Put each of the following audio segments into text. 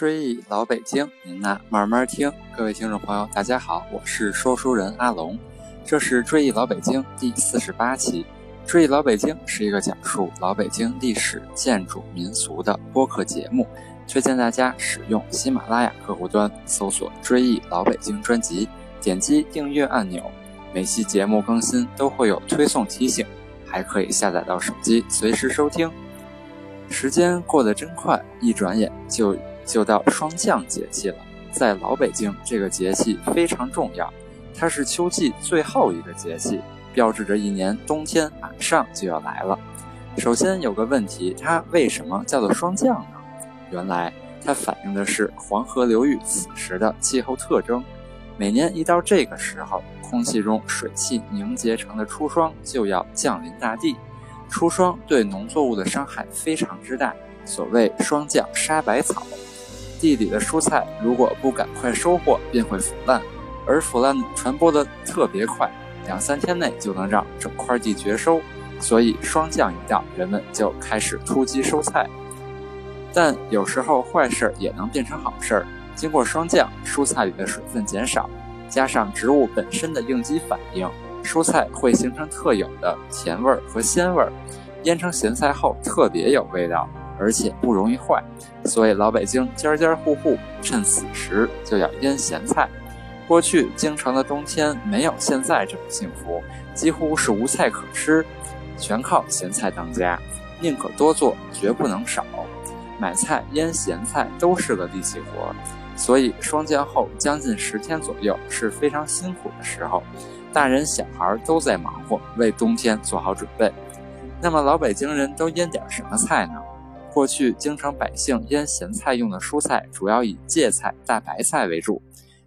追忆老北京，您呐慢慢听。各位听众朋友，大家好，我是说书人阿龙，这是追忆老北京第四十八期。追忆老北京是一个讲述老北京历史、建筑、民俗的播客节目，推荐大家使用喜马拉雅客户端搜索“追忆老北京”专辑，点击订阅按钮，每期节目更新都会有推送提醒，还可以下载到手机随时收听。时间过得真快，一转眼就。就到霜降节气了，在老北京，这个节气非常重要，它是秋季最后一个节气，标志着一年冬天马上就要来了。首先有个问题，它为什么叫做霜降呢？原来它反映的是黄河流域此时的气候特征。每年一到这个时候，空气中水汽凝结成的初霜就要降临大地，初霜对农作物的伤害非常之大，所谓霜降杀百草。地里的蔬菜如果不赶快收获，便会腐烂，而腐烂传播的特别快，两三天内就能让整块地绝收。所以霜降一到，人们就开始突击收菜。但有时候坏事也能变成好事。经过霜降，蔬菜里的水分减少，加上植物本身的应激反应，蔬菜会形成特有的甜味儿和鲜味儿，腌成咸菜后特别有味道。而且不容易坏，所以老北京家家户户趁此时就要腌咸菜。过去京城的冬天没有现在这么幸福，几乎是无菜可吃，全靠咸菜当家，宁可多做，绝不能少。买菜、腌咸菜都是个力气活，所以霜降后将近十天左右是非常辛苦的时候，大人小孩都在忙活，为冬天做好准备。那么老北京人都腌点什么菜呢？过去京城百姓腌咸菜用的蔬菜主要以芥菜、大白菜为主，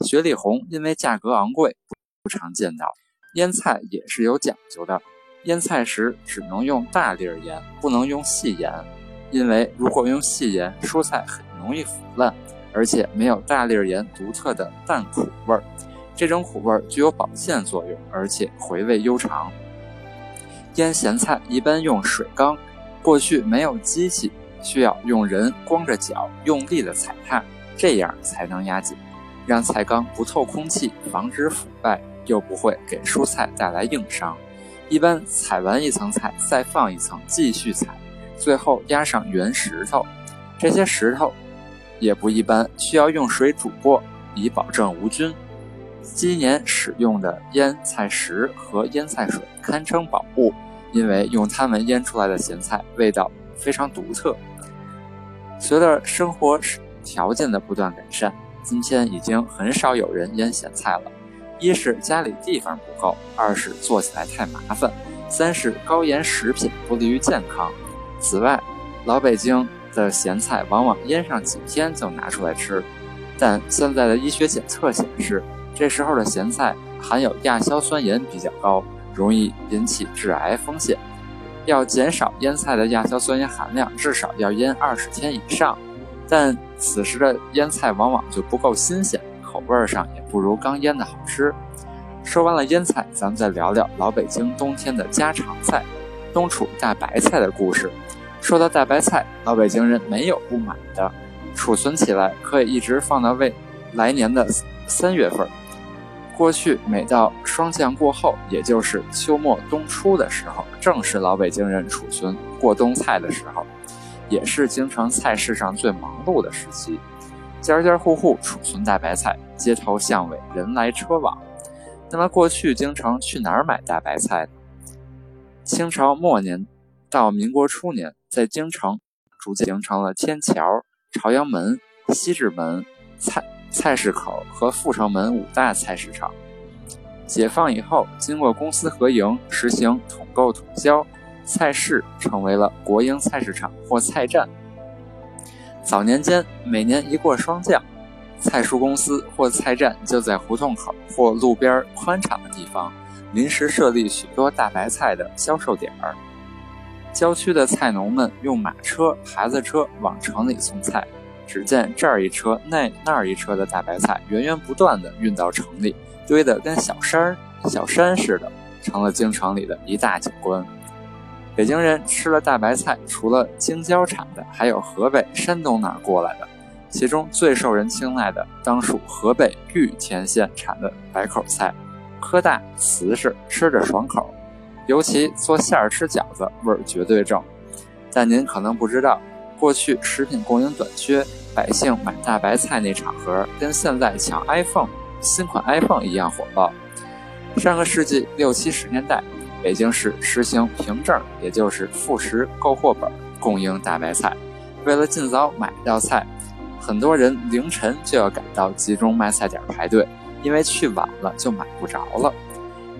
雪里红因为价格昂贵不常见到。腌菜也是有讲究的，腌菜时只能用大粒儿盐，不能用细盐，因为如果用细盐，蔬菜很容易腐烂，而且没有大粒儿盐独特的淡苦味儿。这种苦味儿具有保健作用，而且回味悠长。腌咸菜一般用水缸，过去没有机器。需要用人光着脚用力的踩踏，这样才能压紧，让菜缸不透空气，防止腐败，又不会给蔬菜带来硬伤。一般踩完一层菜，再放一层，继续踩，最后压上圆石头。这些石头也不一般，需要用水煮过，以保证无菌。今年使用的腌菜石和腌菜水堪称宝物，因为用它们腌出来的咸菜味道非常独特。随着生活条件的不断改善，今天已经很少有人腌咸菜了。一是家里地方不够，二是做起来太麻烦，三是高盐食品不利于健康。此外，老北京的咸菜往往腌上几天就拿出来吃，但现在的医学检测显示，这时候的咸菜含有亚硝酸盐比较高，容易引起致癌风险。要减少腌菜的亚硝酸盐含量，至少要腌二十天以上。但此时的腌菜往往就不够新鲜，口味上也不如刚腌的好吃。说完了腌菜，咱们再聊聊老北京冬天的家常菜——冬储大白菜的故事。说到大白菜，老北京人没有不买的，储存起来可以一直放到未来年的三月份。过去每到霜降过后，也就是秋末冬初的时候，正是老北京人储存过冬菜的时候，也是京城菜市上最忙碌的时期。家家户户储存大白菜，街头巷尾人来车往。那么过去京城去哪儿买大白菜呢？清朝末年到民国初年，在京城逐渐形成了天桥、朝阳门、西直门菜。菜市口和阜成门五大菜市场。解放以后，经过公私合营，实行统购统销，菜市成为了国营菜市场或菜站。早年间，每年一过霜降，菜蔬公司或菜站就在胡同口或路边宽敞的地方，临时设立许多大白菜的销售点儿。郊区的菜农们用马车、孩子车往城里送菜。只见这儿一车，那那儿一车的大白菜源源不断地运到城里，堆得跟小山小山似的，成了京城里的一大景观。北京人吃了大白菜，除了京郊产的，还有河北、山东那儿过来的。其中最受人青睐的当属河北玉田县产的白口菜，颗大瓷实，吃着爽口，尤其做馅儿吃饺子，味儿绝对正。但您可能不知道，过去食品供应短缺，百姓买大白菜那场合，跟现在抢 iPhone 新款 iPhone 一样火爆。上个世纪六七十年代，北京市实行凭证，也就是副食购货本供应大白菜。为了尽早买到菜，很多人凌晨就要赶到集中卖菜点排队，因为去晚了就买不着了。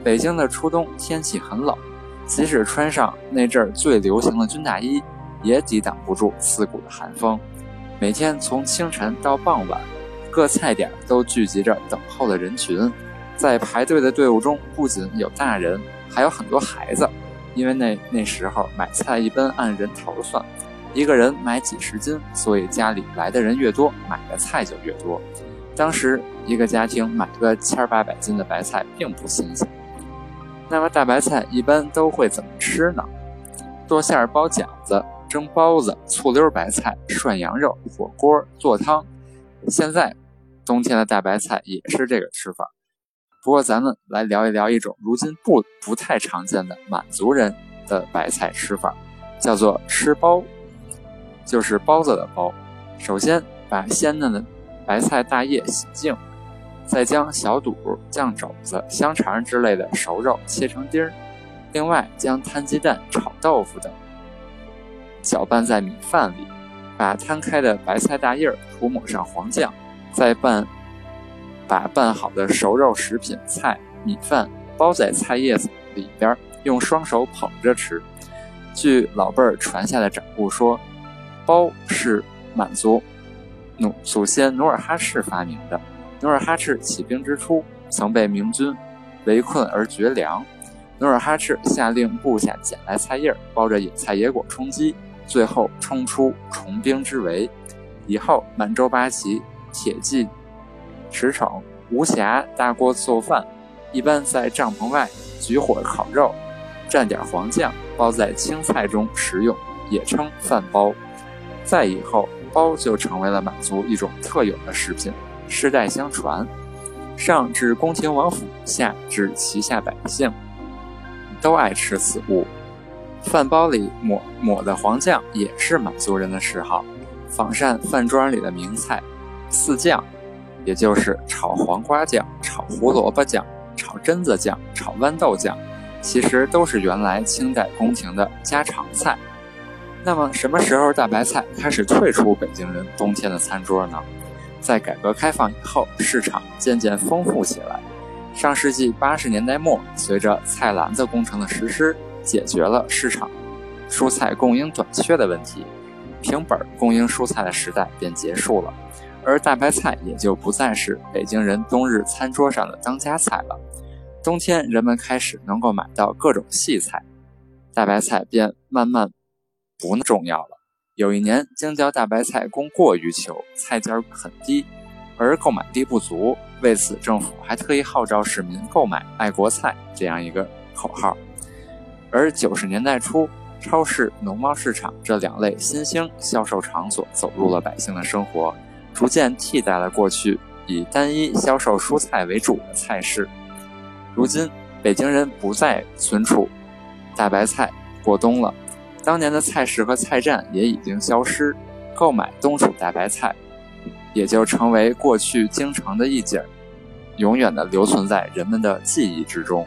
北京的初冬天气很冷，即使穿上那阵儿最流行的军大衣，也抵挡不住刺骨的寒风。每天从清晨到傍晚，各菜点都聚集着等候的人群，在排队的队伍中不仅有大人，还有很多孩子，因为那那时候买菜一般按人头算。一个人买几十斤，所以家里来的人越多，买的菜就越多。当时一个家庭买个千八百斤的白菜并不新鲜。那么大白菜一般都会怎么吃呢？剁馅儿包饺子、蒸包子、醋溜白菜、涮羊肉、火锅、做汤。现在冬天的大白菜也是这个吃法。不过咱们来聊一聊一种如今不不太常见的满族人的白菜吃法，叫做吃包。就是包子的包，首先把鲜嫩的白菜大叶洗净，再将小肚、酱肘子、香肠之类的熟肉切成丁儿，另外将摊鸡蛋、炒豆腐等搅拌在米饭里，把摊开的白菜大叶涂抹上黄酱，再拌把拌好的熟肉食品菜米饭包在菜叶子里边，用双手捧着吃。据老辈儿传下的掌故说。包是满族努祖先努尔哈赤发明的。努尔哈赤起兵之初，曾被明军围困而绝粮。努尔哈赤下令部下捡来菜叶，包着野菜野果充饥，最后冲出重兵之围。以后满洲八旗铁骑驰骋，无暇大锅做饭，一般在帐篷外举火烤肉，蘸点黄酱，包在青菜中食用，也称饭包。再以后，包就成为了满族一种特有的食品，世代相传。上至宫廷王府，下至旗下百姓，都爱吃此物。饭包里抹抹的黄酱也是满族人的嗜好。仿膳饭庄里的名菜四酱，也就是炒黄瓜酱、炒胡萝卜酱、炒榛子酱、炒豌豆酱，其实都是原来清代宫廷的家常菜。那么什么时候大白菜开始退出北京人冬天的餐桌呢？在改革开放以后，市场渐渐丰富起来。上世纪八十年代末，随着菜篮子工程的实施，解决了市场蔬菜供应短缺的问题，凭本供应蔬菜的时代便结束了，而大白菜也就不再是北京人冬日餐桌上的当家菜了。冬天人们开始能够买到各种细菜，大白菜便慢慢。不那么重要了。有一年，京郊大白菜供过于求，菜价很低，而购买力不足。为此，政府还特意号召市民购买“爱国菜”这样一个口号。而九十年代初，超市、农贸市场这两类新兴销售场所走入了百姓的生活，逐渐替代了过去以单一销售蔬菜为主的菜市。如今，北京人不再存储大白菜过冬了。当年的菜市和菜站也已经消失，购买冬储大白菜，也就成为过去京城的一景，永远的留存在人们的记忆之中。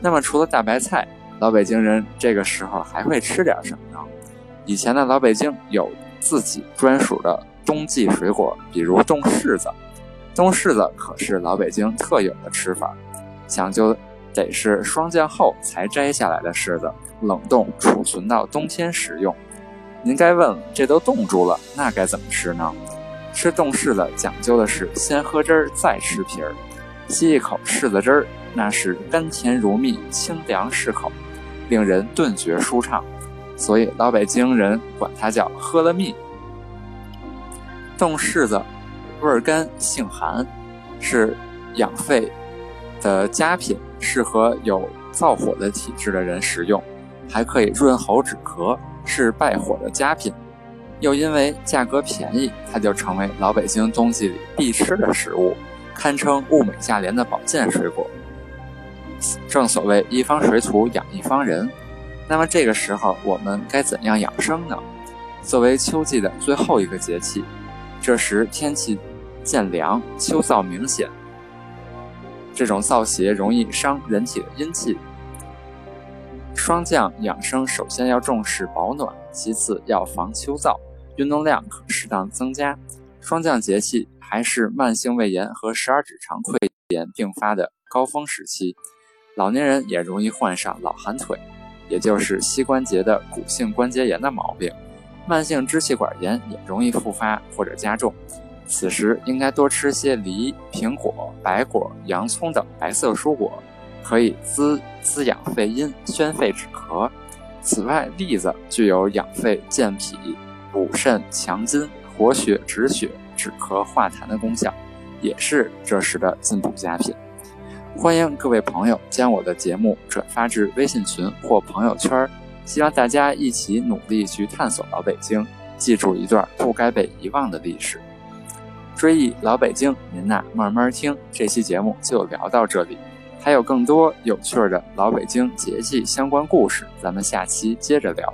那么，除了大白菜，老北京人这个时候还会吃点什么呢？以前的老北京有自己专属的冬季水果，比如冻柿子。冻柿子可是老北京特有的吃法，讲究得是霜降后才摘下来的柿子。冷冻储存到冬天食用。您该问了，这都冻住了，那该怎么吃呢？吃冻柿子讲究的是先喝汁儿再吃皮儿，吸一口柿子汁儿，那是甘甜如蜜，清凉适口，令人顿觉舒畅。所以老北京人管它叫喝了蜜。冻柿子味儿甘性寒，是养肺的佳品，适合有燥火的体质的人食用。还可以润喉止咳，是败火的佳品。又因为价格便宜，它就成为老北京冬季里必吃的食物，堪称物美价廉的保健水果。正所谓一方水土养一方人，那么这个时候我们该怎样养生呢？作为秋季的最后一个节气，这时天气渐凉，秋燥明显，这种燥邪容易伤人体的阴气。霜降养生首先要重视保暖，其次要防秋燥，运动量可适当增加。霜降节气还是慢性胃炎和十二指肠溃炎并发的高峰时期。老年人也容易患上老寒腿，也就是膝关节的骨性关节炎的毛病，慢性支气管炎也容易复发或者加重。此时应该多吃些梨、苹果、白果、洋葱等白色蔬果，可以滋滋养肺阴、宣肺止咳。此外，栗子具有养肺健脾、补肾强筋、活血止血、止咳化痰的功效，也是这时的进补佳品。欢迎各位朋友将我的节目转发至微信群或朋友圈，希望大家一起努力去探索老北京，记住一段不该被遗忘的历史。追忆老北京，您呐慢慢听。这期节目就聊到这里，还有更多有趣的老北京节气相关故事，咱们下期接着聊。